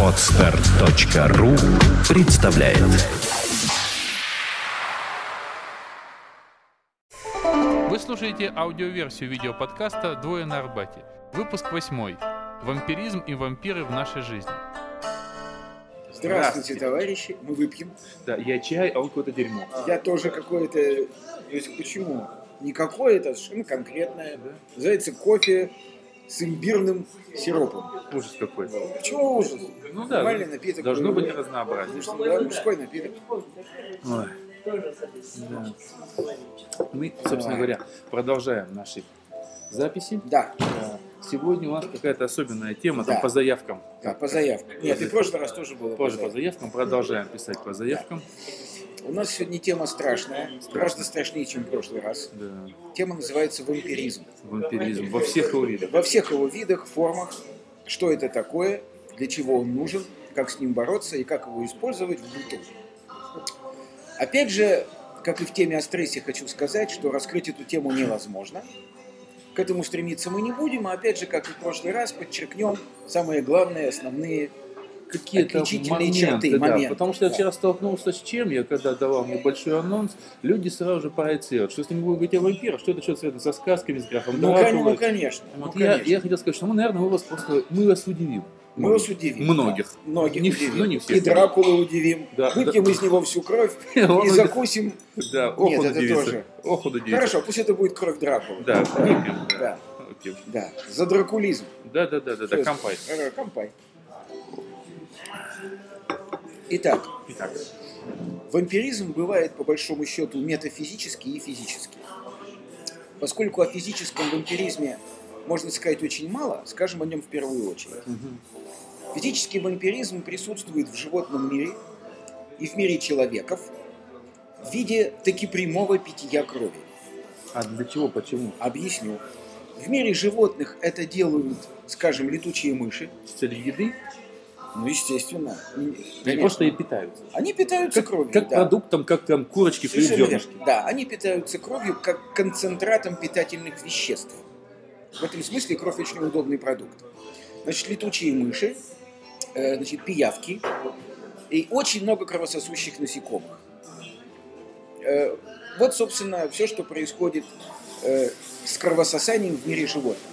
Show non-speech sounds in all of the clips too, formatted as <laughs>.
Отстар.ру представляет Вы слушаете аудиоверсию видеоподкаста «Двое на Арбате». Выпуск восьмой. Вампиризм и вампиры в нашей жизни. Здравствуйте, товарищи. Мы выпьем. Да, я чай, а он какое-то дерьмо. Я тоже какое-то... То есть почему? Не какое-то, совершенно конкретное. Называется кофе с имбирным сиропом. Ужас какой. Чего ужас? Ну да, Нормальный напиток. должно быть Потому разнообразие. что, да, мужской напиток. Ой. Да. Мы, собственно говоря, продолжаем наши записи. Да, Да. Сегодня у нас какая-то особенная тема, там Да. по заявкам. да, по заявкам. Нет, и в прошлый раз тоже было. Позже по заявкам. заявкам, продолжаем писать по заявкам. У нас сегодня тема страшная. Гораздо страшнее, чем в прошлый раз. Да. Тема называется вампиризм. Вампиризм во всех его видах. Во всех его видах, формах. Что это такое, для чего он нужен, как с ним бороться и как его использовать в быту. Опять же, как и в теме о стрессе, хочу сказать, что раскрыть эту тему невозможно. К этому стремиться мы не будем, а опять же, как и в прошлый раз, подчеркнем самые главные, основные какие-то Отличительные моменты, черты, да, моменты, потому что я да. вчера столкнулся с чем, я когда давал небольшой анонс, люди сразу же проецируют, что если мы будем говорить о вампирах, что это что-то связано со сказками, с графом Ну, Дракулой. кон- ну, конечно. ну, Вот я, конечно. я хотел сказать, что мы, наверное, мы вас просто, мы вас удивим. Мы вас удивим. Многих. да. Многих Не- удивим. ну, не всех, И Дракулу удивим. Да, Выпьем да. из него всю кровь <laughs> и закусим. Да, ох, Нет, это удивится. тоже. Ох, он удивится. Хорошо, пусть это будет кровь Дракулы. Да, выпьем. Да. Да. За дракулизм. Да, да, да, да, да, кампай. Кампай. Итак, Итак, вампиризм бывает по большому счету метафизический и физический. Поскольку о физическом вампиризме можно сказать очень мало, скажем о нем в первую очередь. Физический вампиризм присутствует в животном мире и в мире человеков в виде таки прямого питья крови. а для чего, почему? Объясню. В мире животных это делают, скажем, летучие мыши. С целью еды? Ну, естественно. Они Конечно. просто и питаются. Они питаются Как, кровью. как да. продуктом, как там курочки верно. Да, они питаются кровью как концентратом питательных веществ. В этом смысле кровь очень удобный продукт. Значит, летучие мыши, э, значит, пиявки и очень много кровососущих насекомых. Э, вот, собственно, все, что происходит э, с кровососанием в мире животных.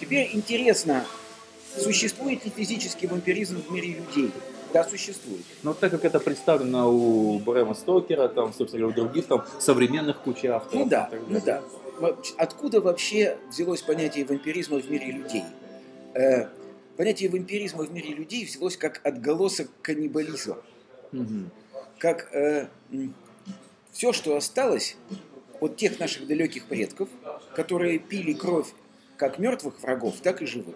Теперь интересно, существует ли физический вампиризм в мире людей? Да, существует. Но так как это представлено у Брэма Стокера, там, собственно говоря, у других там современных куча авторов. Ну да, ну да. Откуда вообще взялось понятие вампиризма в мире людей? Э, понятие вампиризма в мире людей взялось как отголосок каннибализма. Мгм. Как все, что осталось от тех наших далеких предков, которые пили кровь как мертвых врагов, так и живых.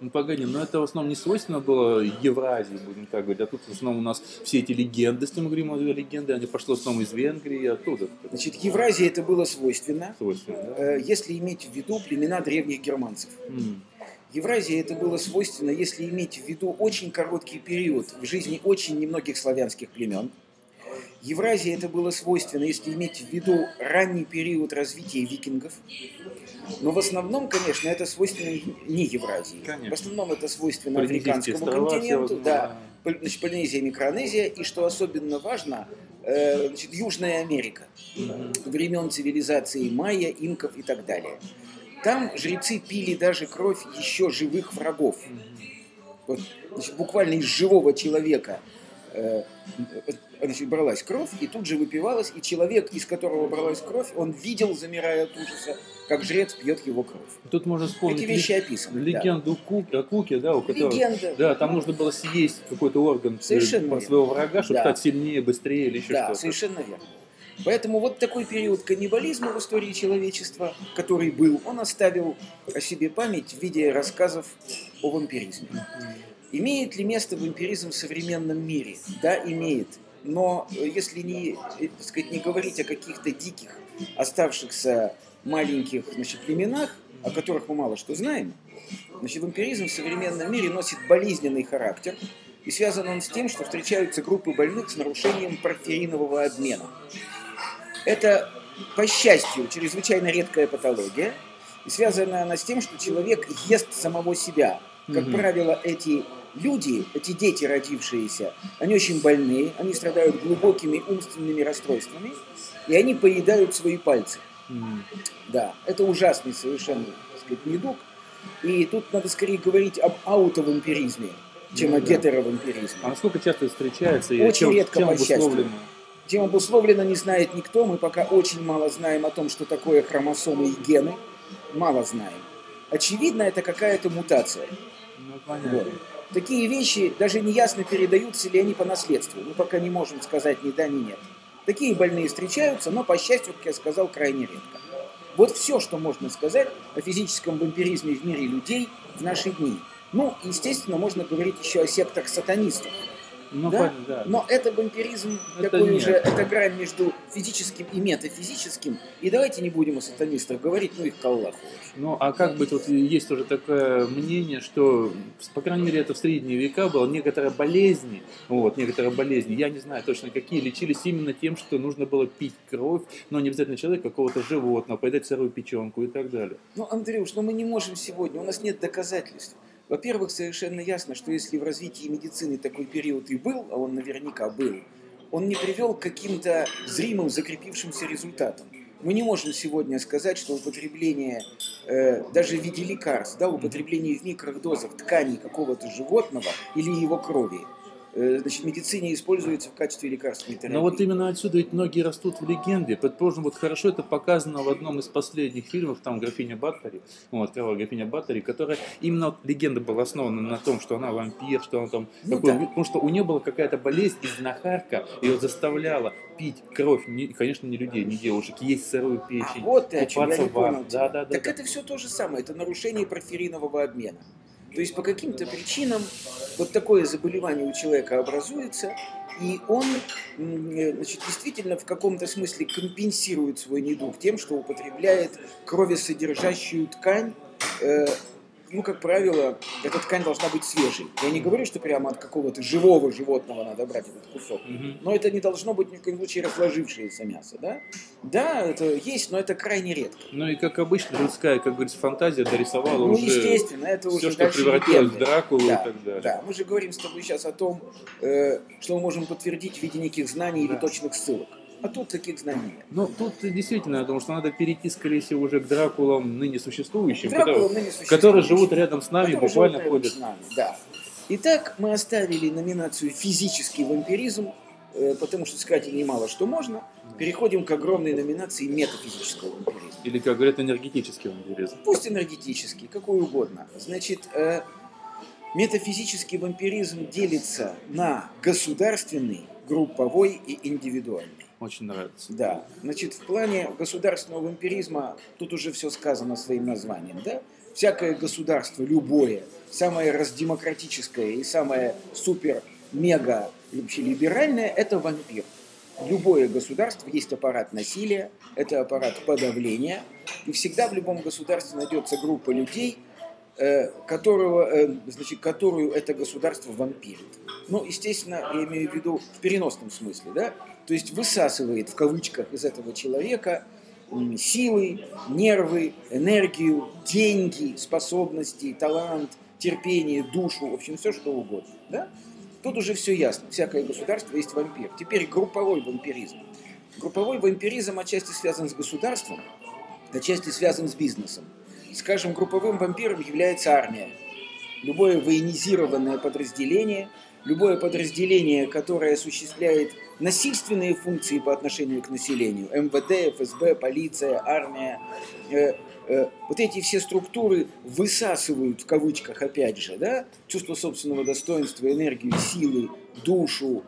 Ну погоди, но это в основном не свойственно было Евразии, будем так говорить. А тут в основном у нас все эти легенды, если мы говорим о легенде, они пошли в основном из Венгрии оттуда. Значит, Евразии это было свойственно, Свойственно, да? э, если иметь в виду племена древних германцев. М. Евразии это было свойственно, если иметь в виду очень короткий период в жизни очень немногих славянских племен. Евразии это было свойственно, если иметь в виду ранний период развития викингов. Но в основном, конечно, это свойственно не Евразии. Конечно. В основном это свойственно африканскому континенту, да, значит, Полинезия, Микронезия, и что особенно важно, э, значит, Южная Америка Мгм. времен цивилизации майя, инков и так далее. Там жрецы пили даже кровь еще живых врагов. Вот, значит, буквально из живого человека значит, бралась кровь, и тут же выпивалась, и человек, из которого бралась кровь, он видел, замирая от ужаса, как жрец пьет его кровь. Тут можно вспомнить Эти вещи описаны. да. легенду Ку- о Куке, да, у которого... Легенда. Да, там нужно было съесть какой-то орган э, Совершенно верно. своего врага, чтобы Да. стать сильнее, быстрее или еще Да, что-то. совершенно верно. Поэтому вот такой период каннибализма в истории человечества, который был, он оставил о себе память в виде рассказов о вампиризме. Имеет ли место вампиризм в современном мире? Да, имеет. Но э, если не, э, так сказать, не говорить о каких-то диких, оставшихся маленьких значит, племенах, о которых мы мало что знаем, значит, вампиризм в современном мире носит болезненный характер, и связан он с тем, что встречаются группы больных с нарушением порфиринового обмена. Это, по счастью, чрезвычайно редкая патология, и связана она с тем, что человек ест самого себя, Как правило, эти люди, эти дети родившиеся, они очень больные, они страдают глубокими умственными расстройствами, и они поедают свои пальцы. М. Да, это ужасный совершенно, так сказать, недуг. И тут надо скорее говорить об аутовампиризме, чем Ну о да. гетеровампиризме. А насколько часто встречается и Очень чем, редко, чем по счастью. Чем обусловлено, не знает никто. Мы пока очень мало знаем о том, что такое хромосомы и гены. Мало знаем. Очевидно, это какая-то мутация. Ну, Вот. Такие вещи даже не ясно передаются ли они по наследству. Мы пока не можем сказать ни да, ни нет. Такие больные встречаются, но, по счастью, как я сказал, крайне редко. Вот все, что можно сказать о физическом вампиризме в мире людей в наши дни. Ну, естественно, можно говорить еще о сектах сатанистов. Ну, Да? понятно, да. Но это вампиризм Это такой нет. уже, это грань между физическим и метафизическим. И давайте не будем о сатанистах говорить, ну их к Аллаху. Ну, а как быть, вот есть тоже такое мнение, что, по крайней мере, это в средние века было, некоторые болезни, вот, некоторые болезни, я не знаю точно какие, лечились именно тем, что нужно было пить кровь, но не обязательно человека, какого-то животного, поедать сырую печенку и так далее. Ну, Андрюш, ну мы не можем сегодня, у нас нет доказательств. Во-первых, совершенно ясно, что если в развитии медицины такой период и был, а он наверняка был, он не привел к каким-то зримым закрепившимся результатам. Мы не можем сегодня сказать, что употребление э, даже в виде лекарств, да, употребление в микродозах тканей какого-то животного или его крови, значит, в медицине используется в качестве лекарственной терапии. Но вот именно отсюда ведь многие растут в легенде. Предположим, вот хорошо это показано в одном из последних фильмов, там графиня Баттери, вот, кровавая графиня Баттери, которая именно вот легенда была основана на том, что она вампир, что она там Ну такой, да. потому что у нее была какая-то болезнь, и знахарка ее заставляла пить кровь, не- конечно, не людей, не девушек, есть сырую печень, Вот ты о чем, я купаться не понял. Да, да, да, так да. это все то же самое, это нарушение порфиринового обмена. То есть по каким-то причинам вот такое заболевание у человека образуется, и он э, значит, действительно в каком-то смысле компенсирует свой недуг тем, что употребляет кровесодержащую ткань. Ну, как правило, эта ткань должна быть свежей. Я не говорю, что прямо от какого-то живого животного надо брать этот кусок. Мгм. Но это не должно быть ни в коем случае разложившееся мясо, да? Да, это есть, но это крайне редко. Ну и как обычно, людская, как говорится, фантазия дорисовала Ну, уже естественно, это все, уже что превратилось в. Дракулу Да, и так далее. Да, мы же говорим с тобой сейчас о том, э, что мы можем подтвердить в виде неких знаний или Да. точных ссылок. А тут таких знаний нет. Ну, тут действительно, думаю, что надо перейти, скорее всего, уже к Дракулам ныне существующим, Дракула которые, ныне существует. которые живут рядом с нами, Которые буквально ходят. с нами, да. Итак, мы оставили номинацию «Физический вампиризм», э, потому что сказать немало что можно. Переходим к огромной номинации метафизического вампиризма. Или, как говорят, энергетический вампиризм. Пусть энергетический, какой угодно. Значит, э, метафизический вампиризм делится на государственный, групповой и индивидуальный. Очень нравится. Да, значит, в плане государственного вампиризма тут уже все сказано своим названием, да? Всякое государство, любое, самое раздемократическое и самое супер-мега вообще либеральное – это вампир. Любое государство есть аппарат насилия, это аппарат подавления, и всегда в любом государстве найдется группа людей, э, которого, э, значит, которую это государство вампирит. Ну, естественно, я имею в виду в переносном смысле, да? То есть высасывает в кавычках из этого человека силы, нервы, энергию, деньги, способности, талант, терпение, душу, в общем, все что угодно. Да? Тут уже все ясно. Всякое государство есть вампир. Теперь групповой вампиризм. Групповой вампиризм отчасти связан с государством, отчасти связан с бизнесом. Скажем, групповым вампиром является армия. Любое военизированное подразделение, любое подразделение, которое осуществляет насильственные функции по отношению к населению, МВД, ФСБ, полиция, армия, э, э, вот эти все структуры высасывают, в кавычках опять же, да, чувство собственного достоинства, энергию, силы, душу,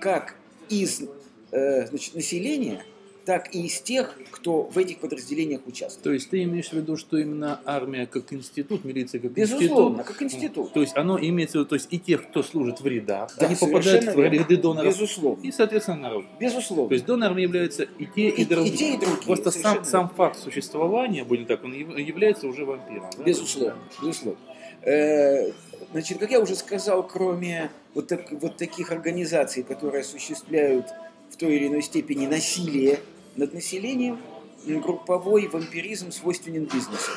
как из э, значит, населения, так и из тех, кто в этих подразделениях участвует. То есть ты имеешь в виду, что именно армия как институт, милиция как Безусловно, институт, как институт. то есть оно имеется в виду, то есть и тех, кто служит в рядах, Да, они попадают в ряды доноров, Безусловно. и, соответственно, народ. Безусловно. То есть донорами являются и те, и, И- и другие. те, и другие, Просто совершенно сам, сам факт существования, будем так, он яв- является уже вампиром. да? Безусловно, безусловно. Э, Значит, как я уже сказал, кроме вот, так- вот таких организаций, которые осуществляют в той или иной степени насилие над населением, групповой вампиризм свойственен бизнесу.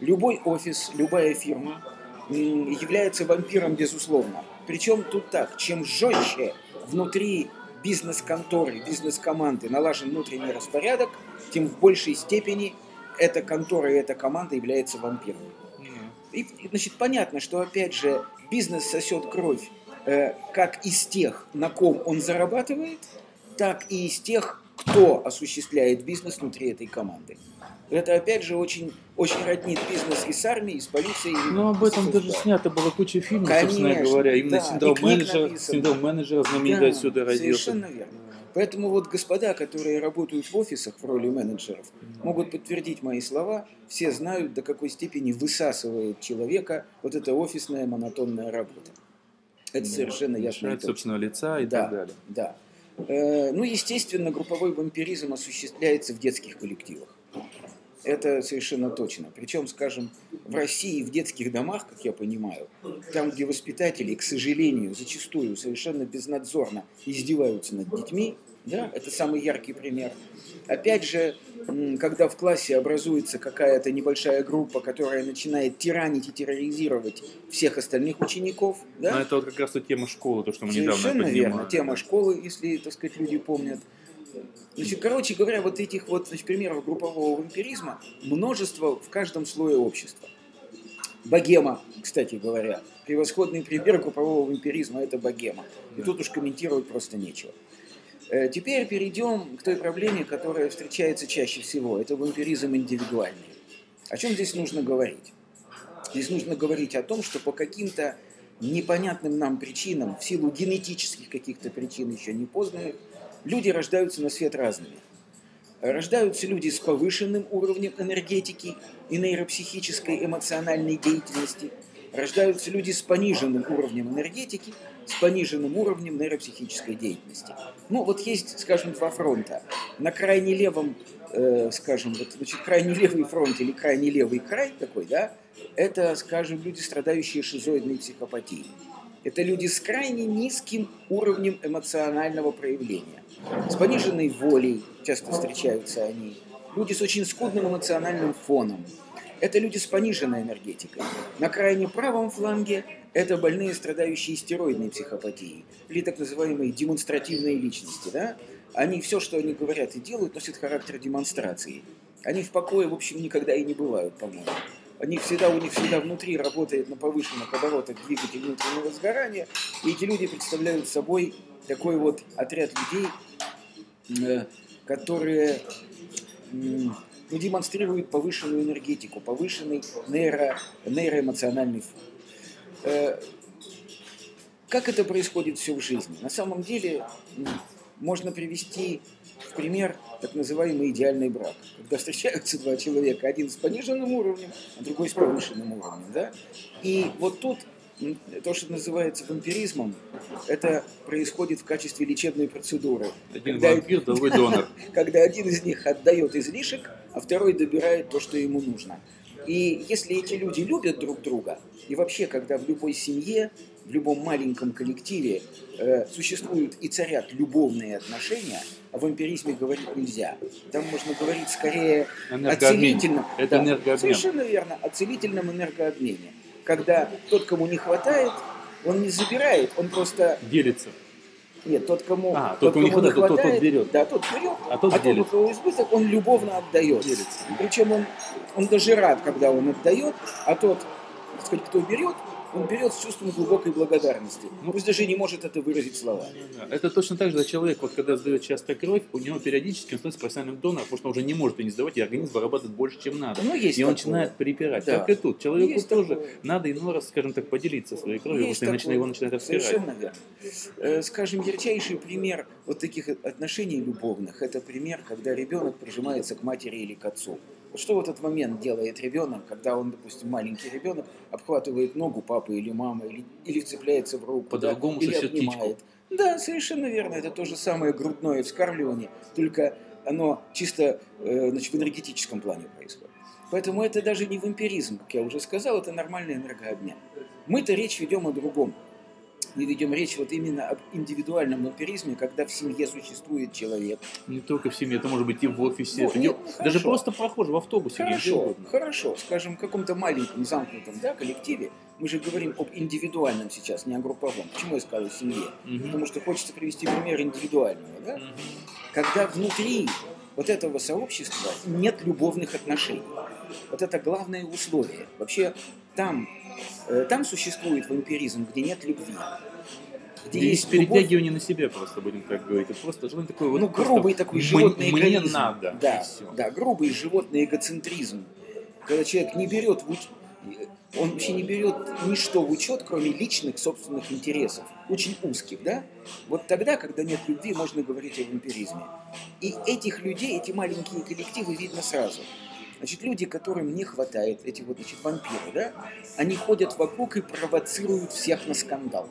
Любой офис, любая фирма является вампиром, безусловно. Причем тут так, чем жестче внутри бизнес-конторы, бизнес-команды налажен внутренний распорядок, тем в большей степени эта контора и эта команда является вампиром. И, значит, понятно, что, опять же, бизнес сосет кровь э, как из тех, на ком он зарабатывает, так и из тех, кто осуществляет бизнес внутри этой команды. Это, опять же, очень, очень роднит бизнес и с армией, и с полицией. и Ну, об этом даже снято было куча фильмов, собственно Конечно, говоря. Именно да, синдром и книг менеджера, написано. синдром менеджера знаменитый Да, отсюда родился. Совершенно верно. Поэтому вот господа, которые работают в офисах в роли менеджеров, могут подтвердить мои слова. Все знают, до какой степени высасывает человека вот эта офисная монотонная работа. Это совершенно ясно. собственного лица и Да. так далее. Да. Э, Ну, естественно, групповой вампиризм осуществляется в детских коллективах. Это совершенно точно. Причем, скажем, в России в детских домах, как я понимаю, там, где воспитатели, к сожалению, зачастую совершенно безнадзорно издеваются над детьми, да, это самый яркий пример. Опять же, когда в классе образуется какая-то небольшая группа, которая начинает тиранить и терроризировать всех остальных учеников, да, Но это вот как раз вот тема школы, то, что мы недавно Совершенно верно. поднимали. Тема школы, если, так сказать, люди помнят. Значит, короче говоря, вот этих вот значит, примеров группового вампиризма множество в каждом слое общества. Богема, кстати говоря, превосходный пример группового вампиризма – это богема. И тут уж комментировать просто нечего. Э, Теперь перейдем к той проблеме, которая встречается чаще всего. Это вампиризм индивидуальный. О чем здесь нужно говорить? Здесь нужно говорить о том, что по каким-то непонятным нам причинам, в силу генетических каких-то причин еще не познанных, люди рождаются на свет разными. Рождаются люди с повышенным уровнем энергетики и нейропсихической эмоциональной деятельности. Рождаются люди с пониженным уровнем энергетики, с пониженным уровнем нейропсихической деятельности. Ну, вот есть, скажем, два фронта. На крайне левом, э, скажем, вот, значит, крайне левый фронт или крайне левый край такой, да, это, скажем, люди, страдающие шизоидной психопатией. Это люди с крайне низким уровнем эмоционального проявления. С пониженной волей часто встречаются они. Люди с очень скудным эмоциональным фоном. Это люди с пониженной энергетикой. На крайне правом фланге это больные, страдающие стероидной психопатией, или так называемые демонстративные личности. Да? Они все, что они говорят и делают, носит характер демонстрации. Они в покое, в общем, никогда и не бывают, по-моему. Они всегда, у них всегда внутри работает на повышенных оборотах двигатель внутреннего сгорания, и эти люди представляют собой такой вот отряд людей, э, которые ну, демонстрируют повышенную энергетику, повышенный нейро, нейроэмоциональный фон. Э, Как это происходит все в жизни? На самом деле можно привести в пример так называемый идеальный брак. Когда встречаются два человека, один с пониженным уровнем, а другой с повышенным уровнем. Да? И вот тут то, что называется вампиризмом, это происходит в качестве лечебной процедуры. Один Когда- вампир, другой донор. <laughs> когда один из них отдает излишек, а второй добирает то, что ему нужно. И если эти люди любят друг друга, и вообще, когда в любой семье, в любом маленьком коллективе э, существуют и царят любовные отношения, о вампиризме говорить нельзя. Там можно говорить скорее о целительном. Это энергообмен. Совершенно верно, о целительном энергообмене. Когда тот, кому не хватает, он не забирает, он просто Делится. Нет, тот, кому, А, тот, кому не хватает, тот- тот берет. да, тот берет, А тот а тот, у кого избыток, он любовно отдает. Делится. Причем он, он даже рад, когда он отдает, а тот, так сказать, кто берет, он берет с чувством глубокой благодарности. Ну, Пусть даже не может это выразить словами. Это точно так же, когда человек, вот когда сдает часто кровь, у него периодически он становится профессиональным донором, потому что он уже не может ее не сдавать, и организм вырабатывает больше, чем надо. Ну, есть и он такое. начинает припирать. Да. Как и тут. Человеку Есть тоже такое. надо иной раз, скажем так, поделиться своей кровью, Есть потому что такое. его начинает обсирать. Совершенно верно. Э, Скажем, ярчайший пример вот таких отношений любовных, это пример, когда ребенок прижимается к матери или к отцу. Что в этот момент делает ребенок, когда он, допустим, маленький ребенок, обхватывает ногу папы или мамы, или, или вцепляется в руку, да, По-другому или сосет обнимает. Да, совершенно верно. Это то же самое грудное вскармливание, только оно чисто э, значит, в энергетическом плане происходит. Поэтому это даже не вампиризм, как я уже сказал, это нормальный энергообмен. Мы-то речь ведем о другом. Мы ведем речь вот именно об индивидуальном вампиризме, когда в семье существует человек. Не только в семье, это может быть и в офисе, Вот, нет, не- ну, даже хорошо. просто прохожий в автобусе, Хорошо, хорошо. Скажем, в каком-то маленьком замкнутом да, коллективе Мы же говорим об индивидуальном сейчас, не о групповом. Почему я сказал семье? Мгм. Потому что хочется привести пример индивидуального. Да? Мгм. Когда внутри вот этого сообщества нет любовных отношений. Вот это главное условие. Вообще там, э, там существует вампиризм, где нет любви. Где есть любовь, перетягивание на себя просто, будем так говорить. Это просто желание такое вот ну, грубый такой животный Мне эгоизм. надо. Да, да, грубый животный эгоцентризм. Когда человек не берет в уч- он вообще не берет ничто в учет, кроме личных собственных интересов, очень узких, да? Вот тогда, когда нет любви, можно говорить о вампиризме. И этих людей, эти маленькие коллективы видно сразу. Значит, люди, которым не хватает, эти вот, значит, вампиры, да, они ходят вокруг и провоцируют всех на скандал.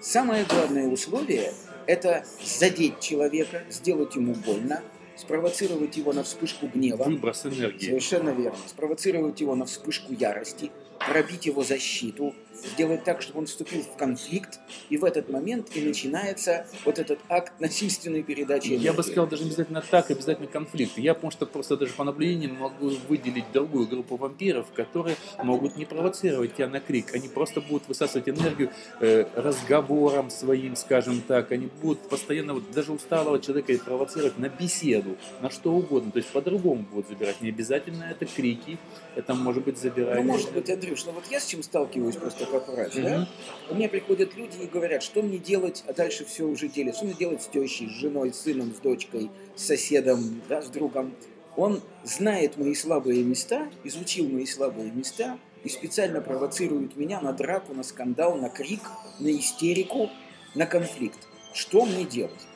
Самое главное условие – это задеть человека, сделать ему больно, спровоцировать его на вспышку гнева. Выброс энергии. Совершенно верно. Спровоцировать его на вспышку ярости, пробить его защиту, сделать так, чтобы он вступил в конфликт, и в этот момент и начинается вот этот акт насильственной передачи Я бы сказал, даже обязательно так, обязательно конфликт. Я, потому что просто даже по наблюдениям могу выделить другую группу вампиров, которые могут не провоцировать тебя на крик. Они просто будут высасывать энергию э, разговором своим, скажем так. Они будут постоянно, вот, даже усталого человека провоцировать на беседу, на что угодно. То есть по-другому будут забирать. Не обязательно это крики, это может быть забирание. Ну, может быть, Андрюш, ну вот я с чем сталкиваюсь просто как врач, да? Мгм. Ко мне приходят люди и говорят, что мне делать, а дальше все уже делят. Что мне делать с тещей, с женой, с сыном, с дочкой, с соседом, да, с другом. Он знает мои слабые места, изучил мои слабые места и специально провоцирует меня на драку, на скандал, на крик, на истерику, на конфликт. Что мне делать?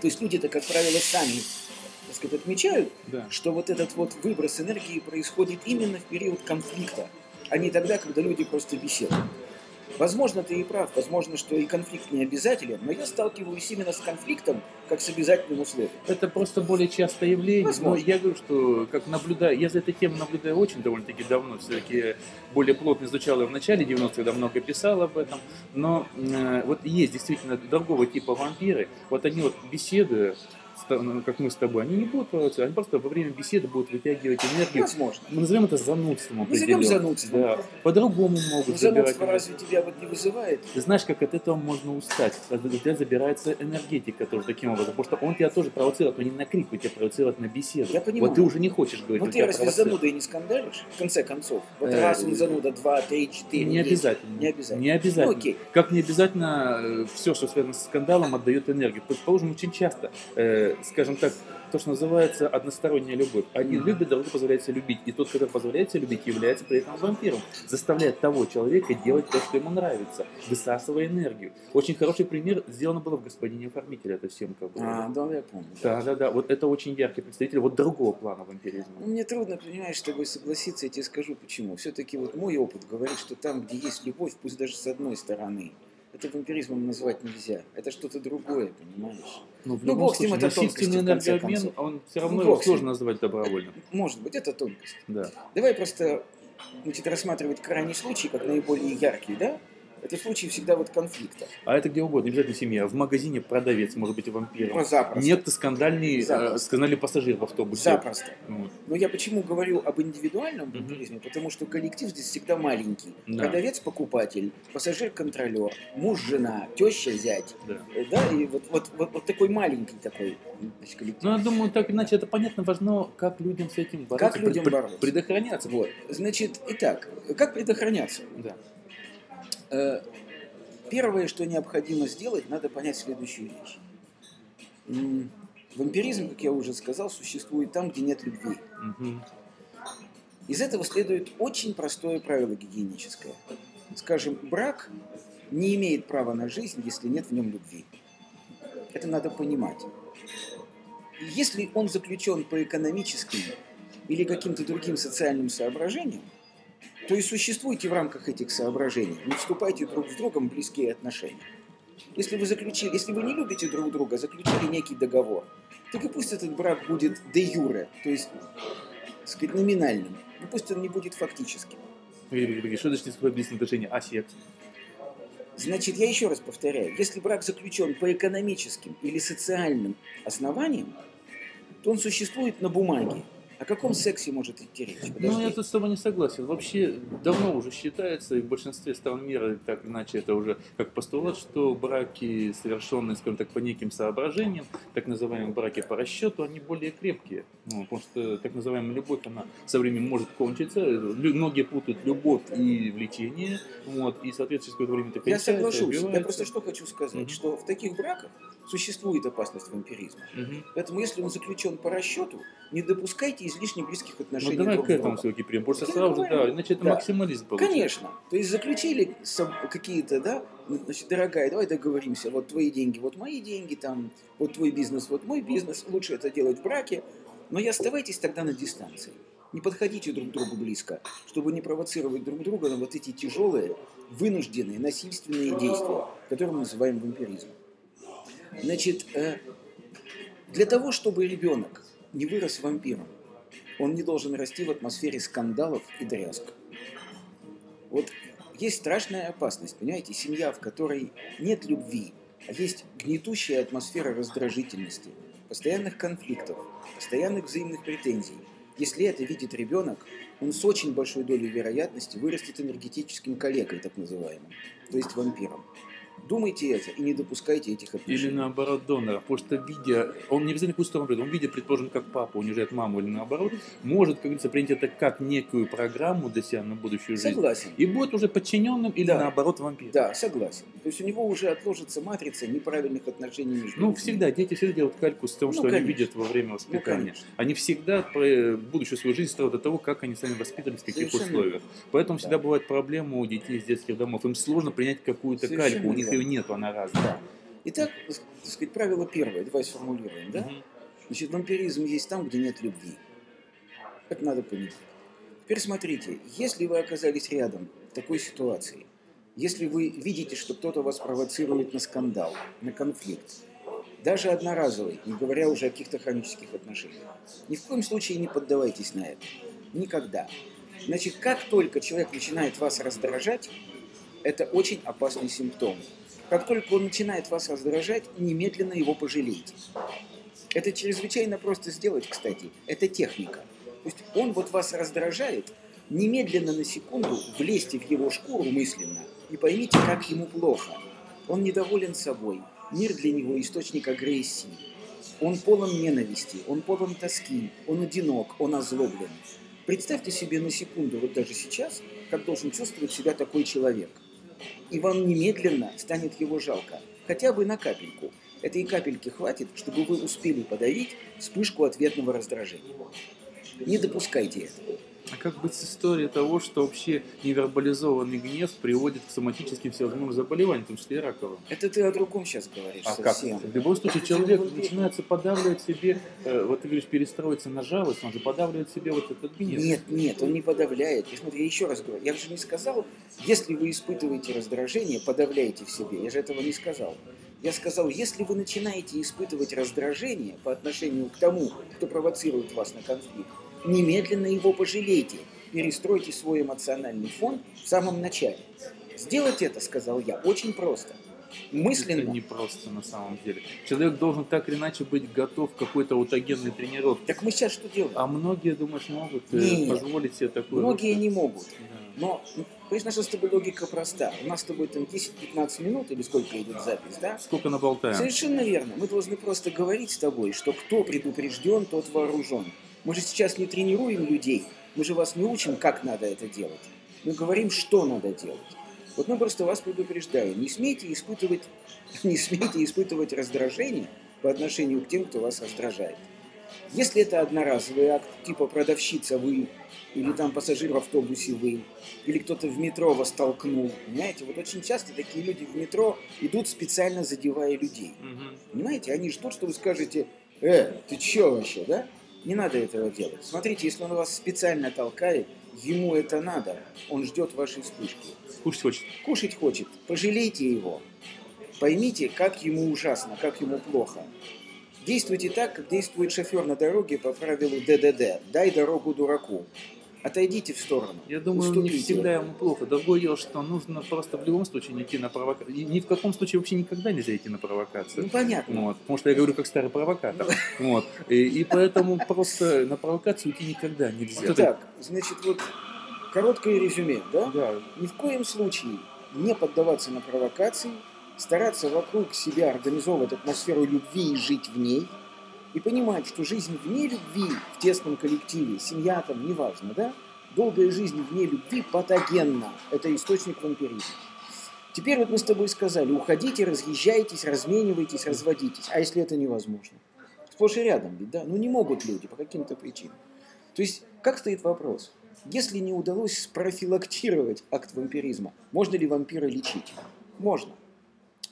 То есть люди-то, как правило, сами так сказать, отмечают, Да. что вот этот вот выброс энергии происходит именно в период конфликта, а не тогда, когда люди просто беседуют. Возможно, ты и прав, возможно, что и конфликт не обязателен, но я сталкиваюсь именно с конфликтом, как с обязательным условием. Это просто более частое явление. Возможно. Но я говорю, что как наблюдаю, я за этой темой наблюдаю очень довольно-таки давно. Все-таки более плотно изучал ее в начале 90-х, когда много писал об этом. Но э, вот есть действительно другого типа вампиры. Вот они вот то- ну, как мы с тобой, они не будут провоцировать, они просто во время беседы будут вытягивать энергию. Возможно. Мы назовем это занудством Назовем определенным. занудством. Да. По-другому могут Но забирать разве тебя вот не вызывает? Ты знаешь, как от этого можно устать? Когда у тебя забирается энергетика тоже таким образом. Потому что он тебя тоже провоцирует, но не на крик, он тебя провоцирует на беседу. Я понимаю. Вот ты уже не хочешь говорить, Ну ты разве с провоцирует. занудой не скандалишь, в конце концов? Вот Э, раз он зануда, два, три, четыре. Не обязательно. Не обязательно. Не обязательно. Ну, окей. Как не обязательно все, что связано с скандалом, отдает энергию. Предположим, очень часто, э, скажем так, то, что называется односторонняя любовь. Один Мгм. любит, другой позволяет себе любить. И тот, который позволяет себе любить, является при этом вампиром. Заставляет того человека делать то, что ему нравится, высасывая энергию. Очень хороший пример сделано было в «Господине оформителе». Это всем как бы. А, да, я помню. Да, да, да. Вот это очень яркий представитель вот другого плана вампиризма. Ну, мне трудно, понимаешь, с тобой согласиться, я тебе скажу почему. Все-таки вот мой опыт говорит, что там, где есть любовь, пусть даже с одной стороны, это вампиризмом назвать нельзя. Это что-то другое, понимаешь? Ну, Ну, бог с ним, это тонкости, энергообмен, он все равно Ну, его сложно назвать добровольным. <laughs> Может быть, это тонкость. Да. Давай просто значит, рассматривать крайний случай как наиболее яркий, да? Это случай всегда вот конфликта. А это где угодно, не обязательно семья. В магазине продавец может быть вампиром. Ну, запросто. Некто скандальный, э, Запросто. скандальный пассажир в автобусе. Запросто. Вот. Но я почему говорю об индивидуальном вампиризме? Потому что коллектив здесь всегда маленький. Да. Продавец-покупатель, пассажир-контролер, муж-жена, теща-зять. Да. Э, Да, и вот, вот, вот, вот такой маленький такой значит, коллектив. Ну, я думаю, так иначе это понятно, важно, как людям с этим бороться. Как людям бороться? Предохраняться. Вот. Значит, итак, как предохраняться? Да. Э, Первое, что необходимо сделать, надо понять следующую вещь. Вампиризм, как я уже сказал, существует там, где нет любви. Мгм. Из этого следует очень простое правило гигиеническое. Скажем, брак не имеет права на жизнь, если нет в нем любви. Это надо понимать. Если он заключен по экономическим или каким-то другим социальным соображениям, то и существуйте в рамках этих соображений. Не вступайте друг с другом в близкие отношения. Если вы заключили, если вы не любите друг друга, заключили некий договор, так и пусть этот брак будет де юре, то есть, так сказать, номинальным. Но пусть он не будет фактическим. Что значит такое близкие отношения? А секс? Значит, я еще раз повторяю, если брак заключен по экономическим или социальным основаниям, то он существует на бумаге. О каком сексе может идти речь? Ну, Подожди. я тут с тобой не согласен. Вообще, давно уже считается, и в большинстве стран мира, так иначе это уже как постулат, что браки, совершенные, скажем так, по неким соображениям, так называемые браки по расчету, они более крепкие. Ну, потому что так называемая любовь, она со временем может кончиться. Многие путают любовь и влечение, вот, и, соответственно, какое-то время это Я кончается, соглашусь. Я просто что хочу сказать, Мгм. что в таких браках существует опасность вампиризма. Мгм. Поэтому, если он заключен по расчету, не допускайте излишне близких Ну, отношений давай друг к этому все-таки что Я сразу же, да, иначе это Да. максимализм получается. Конечно. То есть заключили какие-то, да, ну, значит, дорогая, давай договоримся, вот твои деньги, вот мои деньги, там, вот твой бизнес, вот мой бизнес, лучше это делать в браке, но и оставайтесь тогда на дистанции. Не подходите друг к другу близко, чтобы не провоцировать друг друга на вот эти тяжелые, вынужденные, насильственные действия, которые мы называем вампиризмом. Значит, э, для того, чтобы ребенок не вырос вампиром, он не должен расти в атмосфере скандалов и дрязг. Вот есть страшная опасность, понимаете, семья, в которой нет любви, а есть гнетущая атмосфера раздражительности, постоянных конфликтов, постоянных взаимных претензий. Если это видит ребенок, он с очень большой долей вероятности вырастет энергетическим калекой, так называемым, то есть вампиром. Думайте это и не допускайте этих Или отношений. наоборот донора, потому что видя, он не обязательно какую сторону придет, он видя, предположим, как папа унижает маму или наоборот, может, как говорится, принять это как некую программу для себя на будущую жизнь. Согласен. И будет уже подчиненным или Да. наоборот вампиром. Да, согласен. То есть у него уже отложится матрица неправильных отношений между Ну, людьми. всегда, дети всегда делают кальку с того, Ну, что они конечно. видят во время Ну, воспитания. конечно. они всегда про будущую свою жизнь строят от того, как они сами воспитывались, в каких Совершенно условиях. Поэтому всегда Да. бывает проблема у детей из детских домов. Им сложно принять какую-то кальку, у них верно. ее нету, она разная. Да. Итак, так сказать, правило первое, давай сформулируем, да? Мгм. Значит, вампиризм есть там, где нет любви. Это надо понимать. Теперь смотрите, если вы оказались рядом в такой ситуации, если вы видите, что кто-то вас провоцирует на скандал, на конфликт, даже одноразовый, не говоря уже о каких-то хронических отношениях, ни в коем случае не поддавайтесь на это. Никогда. Значит, как только человек начинает вас раздражать, это очень опасный симптом. Как только он начинает вас раздражать, немедленно его пожалейте. Это чрезвычайно просто сделать, кстати. Это техника. То есть он вот вас раздражает, немедленно на секунду влезьте в его шкуру мысленно и поймите, как ему плохо. Он недоволен собой. Мир для него источник агрессии. Он полон ненависти, он полон тоски, он одинок, он озлоблен. Представьте себе на секунду, вот даже сейчас, как должен чувствовать себя такой человек. И вам немедленно станет его жалко. Хотя бы на капельку. Этой капельки хватит, чтобы вы успели подавить вспышку ответного раздражения. Не допускайте этого. Как быть с историей того, что вообще невербализованный гнев приводит к соматическим всевозможным заболеваниям, в том числе и раковым? Это ты о другом сейчас говоришь А как? совсем. В любом случае, человек начинается подавливать себе, э, вот ты говоришь, перестроиться на жалость, он же подавливает себе вот этот гнев. Нет, нет, он не подавляет. И смотри, я еще раз говорю, я же не сказал, если вы испытываете раздражение, подавляйте в себе. Я же этого не сказал. Я сказал, если вы начинаете испытывать раздражение по отношению к тому, кто провоцирует вас на конфликт, немедленно его пожалейте. Перестройте свой эмоциональный фон в самом начале. Сделать это, сказал я, очень просто. Это Мысленно. непросто на самом деле. Человек должен так или иначе быть готов к какой-то аутогенной тренировке. Так мы сейчас что делаем? А многие, думаешь, могут э, Нет. позволить себе такую... Многие не могут. Да. Но, ну, понимаешь, наша с тобой логика проста. У нас с тобой там 10-15 минут или сколько идет запись, да? Сколько наболтаем? Совершенно верно. Мы должны просто говорить с тобой, что кто предупрежден, тот вооружен. Мы же сейчас не тренируем людей, мы же вас не учим, как надо это делать. Мы говорим, что надо делать. Вот мы просто вас предупреждаем. Не смейте испытывать, <laughs> не смейте испытывать раздражение по отношению к тем, кто вас раздражает. Если это одноразовый акт, типа продавщица вы, или там пассажир в автобусе вы, или кто-то в метро вас толкнул, понимаете, вот очень часто такие люди в метро идут специально задевая людей. Мгм. Понимаете, они ждут, что вы скажете, э, ты чё вообще, да? Не надо этого делать. Смотрите, если он вас специально толкает, ему это надо. Он ждет вашей вспышки. Кушать хочет. Кушать хочет, пожалейте его. Поймите, как ему ужасно, как ему плохо. Действуйте так, как действует шофер на дороге по правилу ДДД. Дай дорогу дураку. Отойдите в сторону. Я думаю, не уступите. всегда ему плохо. Другое дело, что нужно просто в любом случае не идти на провокацию. Ни в каком случае вообще никогда нельзя идти на провокацию. Ну, понятно. Вот, потому что я говорю как старый провокатор. Вот. И, и поэтому просто на провокацию идти никогда нельзя. Итак, значит, вот короткое резюме, да? Да. Ни в коем случае не поддаваться на провокации, стараться вокруг себя организовывать атмосферу любви и жить в ней, и понимать, что жизнь вне любви, в тесном коллективе, семья там, неважно, да? Долгая жизнь вне любви патогенна. Это источник вампиризма. Теперь вот мы с тобой сказали, уходите, разъезжайтесь, разменивайтесь, разводитесь. А если это невозможно? Сплошь и рядом ведь, да? Ну не могут люди по каким-то причинам. То есть, как стоит вопрос? Если не удалось спрофилактировать акт вампиризма, можно ли вампира лечить? Можно.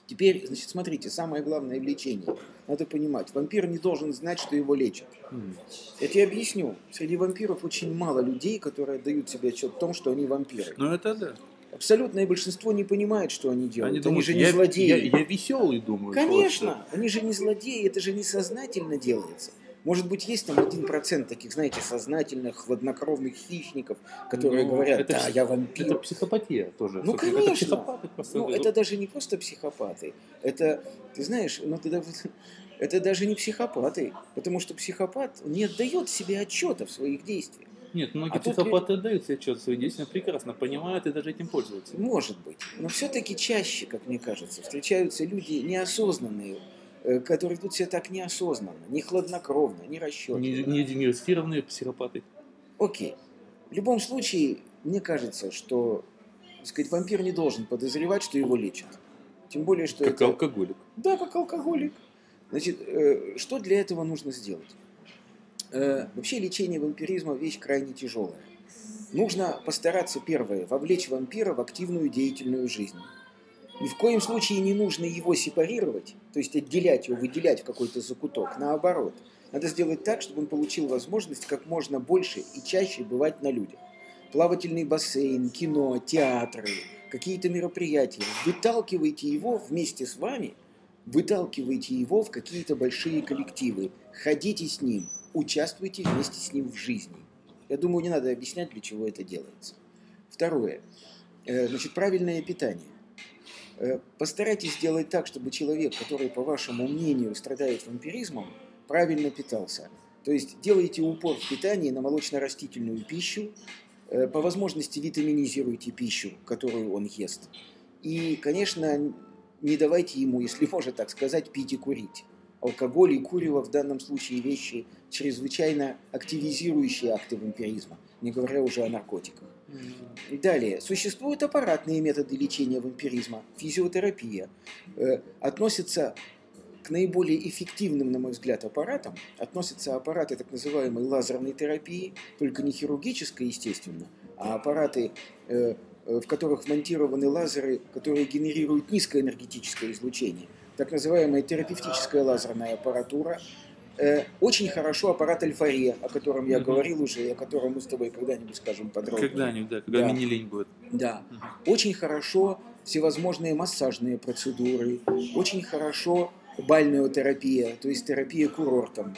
Теперь, значит, смотрите, самое главное в лечении. Надо понимать, вампир не должен знать, что его лечат. М. Я тебе объясню. Среди вампиров очень мало людей, которые дают себе отчет в том, что они вампиры. Ну это да. Абсолютное большинство не понимает, что они делают. Они Они, думают, же не я, злодеи. Я, я веселый, думаю. Конечно, они же не злодеи, это же несознательно делается. Может быть, есть там один процент таких, знаете, сознательных, хладнокровных хищников, которые Ну, говорят, это да, я вампир. Это психопатия тоже. Ну, конечно. Это психопаты просто. Ну, это даже не просто психопаты. Это, ты знаешь, ну, тогда вот- <laughs> это даже не психопаты. Потому что психопат не отдает себе отчета в своих действиях. Нет, многие А тут психопаты отдают себе отчет в свои действия, прекрасно понимают и даже этим пользуются. Может быть. Но все-таки чаще, как мне кажется, встречаются люди неосознанные, которые ведут себя так неосознанно, не хладнокровно, не расчетливо. Не, не диагностированные психопаты. Окей. В любом случае, мне кажется, что так сказать, вампир не должен подозревать, что его лечат. Тем более, что Как это... алкоголик. Да, как алкоголик. Значит, э, что для этого нужно сделать? Э, Вообще лечение вампиризма вещь крайне тяжелая. Нужно постараться, первое, вовлечь вампира в активную деятельную жизнь. Ни в коем случае не нужно его сепарировать, то есть отделять его, выделять в какой-то закуток. Наоборот, надо сделать так, чтобы он получил возможность как можно больше и чаще бывать на людях. Плавательный бассейн, кино, театры, какие-то мероприятия. Выталкивайте его вместе с вами, выталкивайте его в какие-то большие коллективы. Ходите с ним, участвуйте вместе с ним в жизни. Я думаю, не надо объяснять, для чего это делается. Второе. Э, Значит, правильное питание. Э, Постарайтесь сделать так, чтобы человек, который, по вашему мнению, страдает вампиризмом, правильно питался. То есть делайте упор в питании на молочно-растительную пищу, э, по возможности витаминизируйте пищу, которую он ест. И, конечно, не давайте ему, если можно так сказать, пить и курить. Алкоголь и курево в данном случае вещи, чрезвычайно активизирующие акты вампиризма, не говоря уже о наркотиках. Далее. Существуют аппаратные методы лечения вампиризма, физиотерапия. Э, относятся к наиболее эффективным, на мой взгляд, аппаратам, относятся аппараты так называемой лазерной терапии, только не хирургической, естественно, а аппараты, э, э, в которых вмонтированы лазеры, которые генерируют низкоэнергетическое излучение. Так называемая терапевтическая лазерная аппаратура. Э, Очень хорошо аппарат Альфария, о котором я Мгм. говорил уже, и о котором мы с тобой когда-нибудь скажем подробнее. Когда-нибудь, да, когда Да. мне не лень будет. Да. Мгм. Очень хорошо всевозможные массажные процедуры, очень хорошо бальнеотерапия, то есть терапия курортом.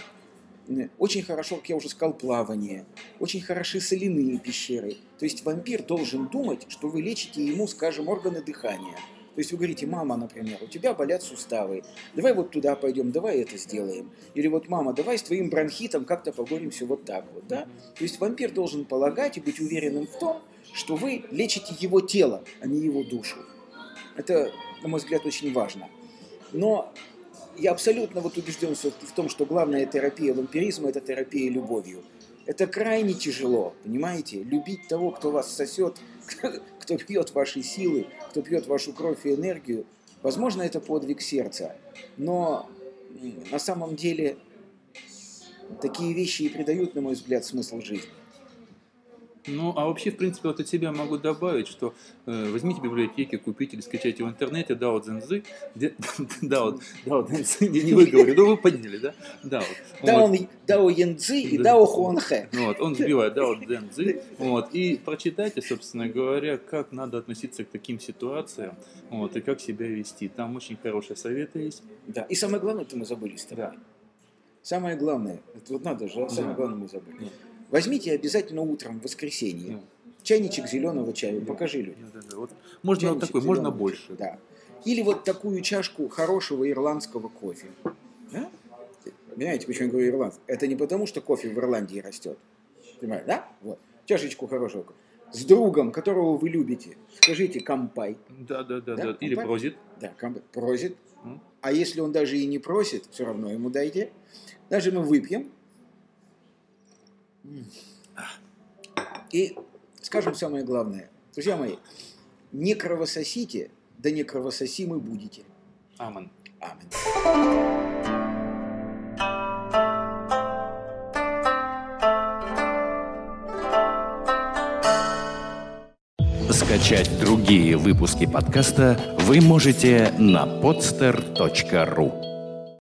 Очень хорошо, как я уже сказал, плавание. Очень хороши соляные пещеры. То есть вампир должен думать, что вы лечите ему, скажем, органы дыхания. То есть вы говорите, мама, например, у тебя болят суставы, давай вот туда пойдем, давай это сделаем. Или вот, мама, давай с твоим бронхитом как-то поборемся вот так вот, да? То есть вампир должен полагать и быть уверенным в том, что вы лечите его тело, а не его душу. Это, на мой взгляд, очень важно. Но я абсолютно вот убежден в том, что главная терапия вампиризма – это терапия любовью. Это крайне тяжело, понимаете? Любить того, кто вас сосет, <laughs> кто пьет ваши силы, кто пьет вашу кровь и энергию. Возможно, это подвиг сердца. Но на самом деле такие вещи и придают, на мой взгляд, смысл жизни. Ну, а вообще, в принципе, вот от себя могу добавить, что э, возьмите библиотеки, купите или скачайте в интернете Дао где- <laughs> Дао, Дао Цзэнзы, не, не выговорю, ну вы поняли, да? Дао. Дао. Дао Янцзы и Да. Дао Хуанхэ. Вот, он сбивает Дао Цзэнзы, вот, и прочитайте, собственно говоря, как надо относиться к таким ситуациям, вот, и как себя вести. Там очень хорошие советы есть. Да. И самое главное, это мы забыли с тобой. Да. Самое главное, это вот надо же, а самое главное мы забыли. Возьмите обязательно утром, в воскресенье, Ну. чайничек зеленого чая, покажи людям. Да, да, да. Вот можно вот такой, можно больше. чая, Да. Или вот такую чашку хорошего ирландского кофе. Да? Понимаете, почему я говорю ирландский? Это не потому, что кофе в Ирландии растет. Понимаете, да? Вот. Чашечку хорошего кофе. С другом, которого вы любите. Скажите кампай. Да, да, да, Да, да. Или прозит. Да, кампай. Просит. М. А если он даже и не просит, все равно ему дайте. Даже мы выпьем. И скажем самое главное. Друзья мои, не кровососите, да не кровососимы будете. Аман. Аминь. Скачать другие выпуски подкаста вы можете на podster.ru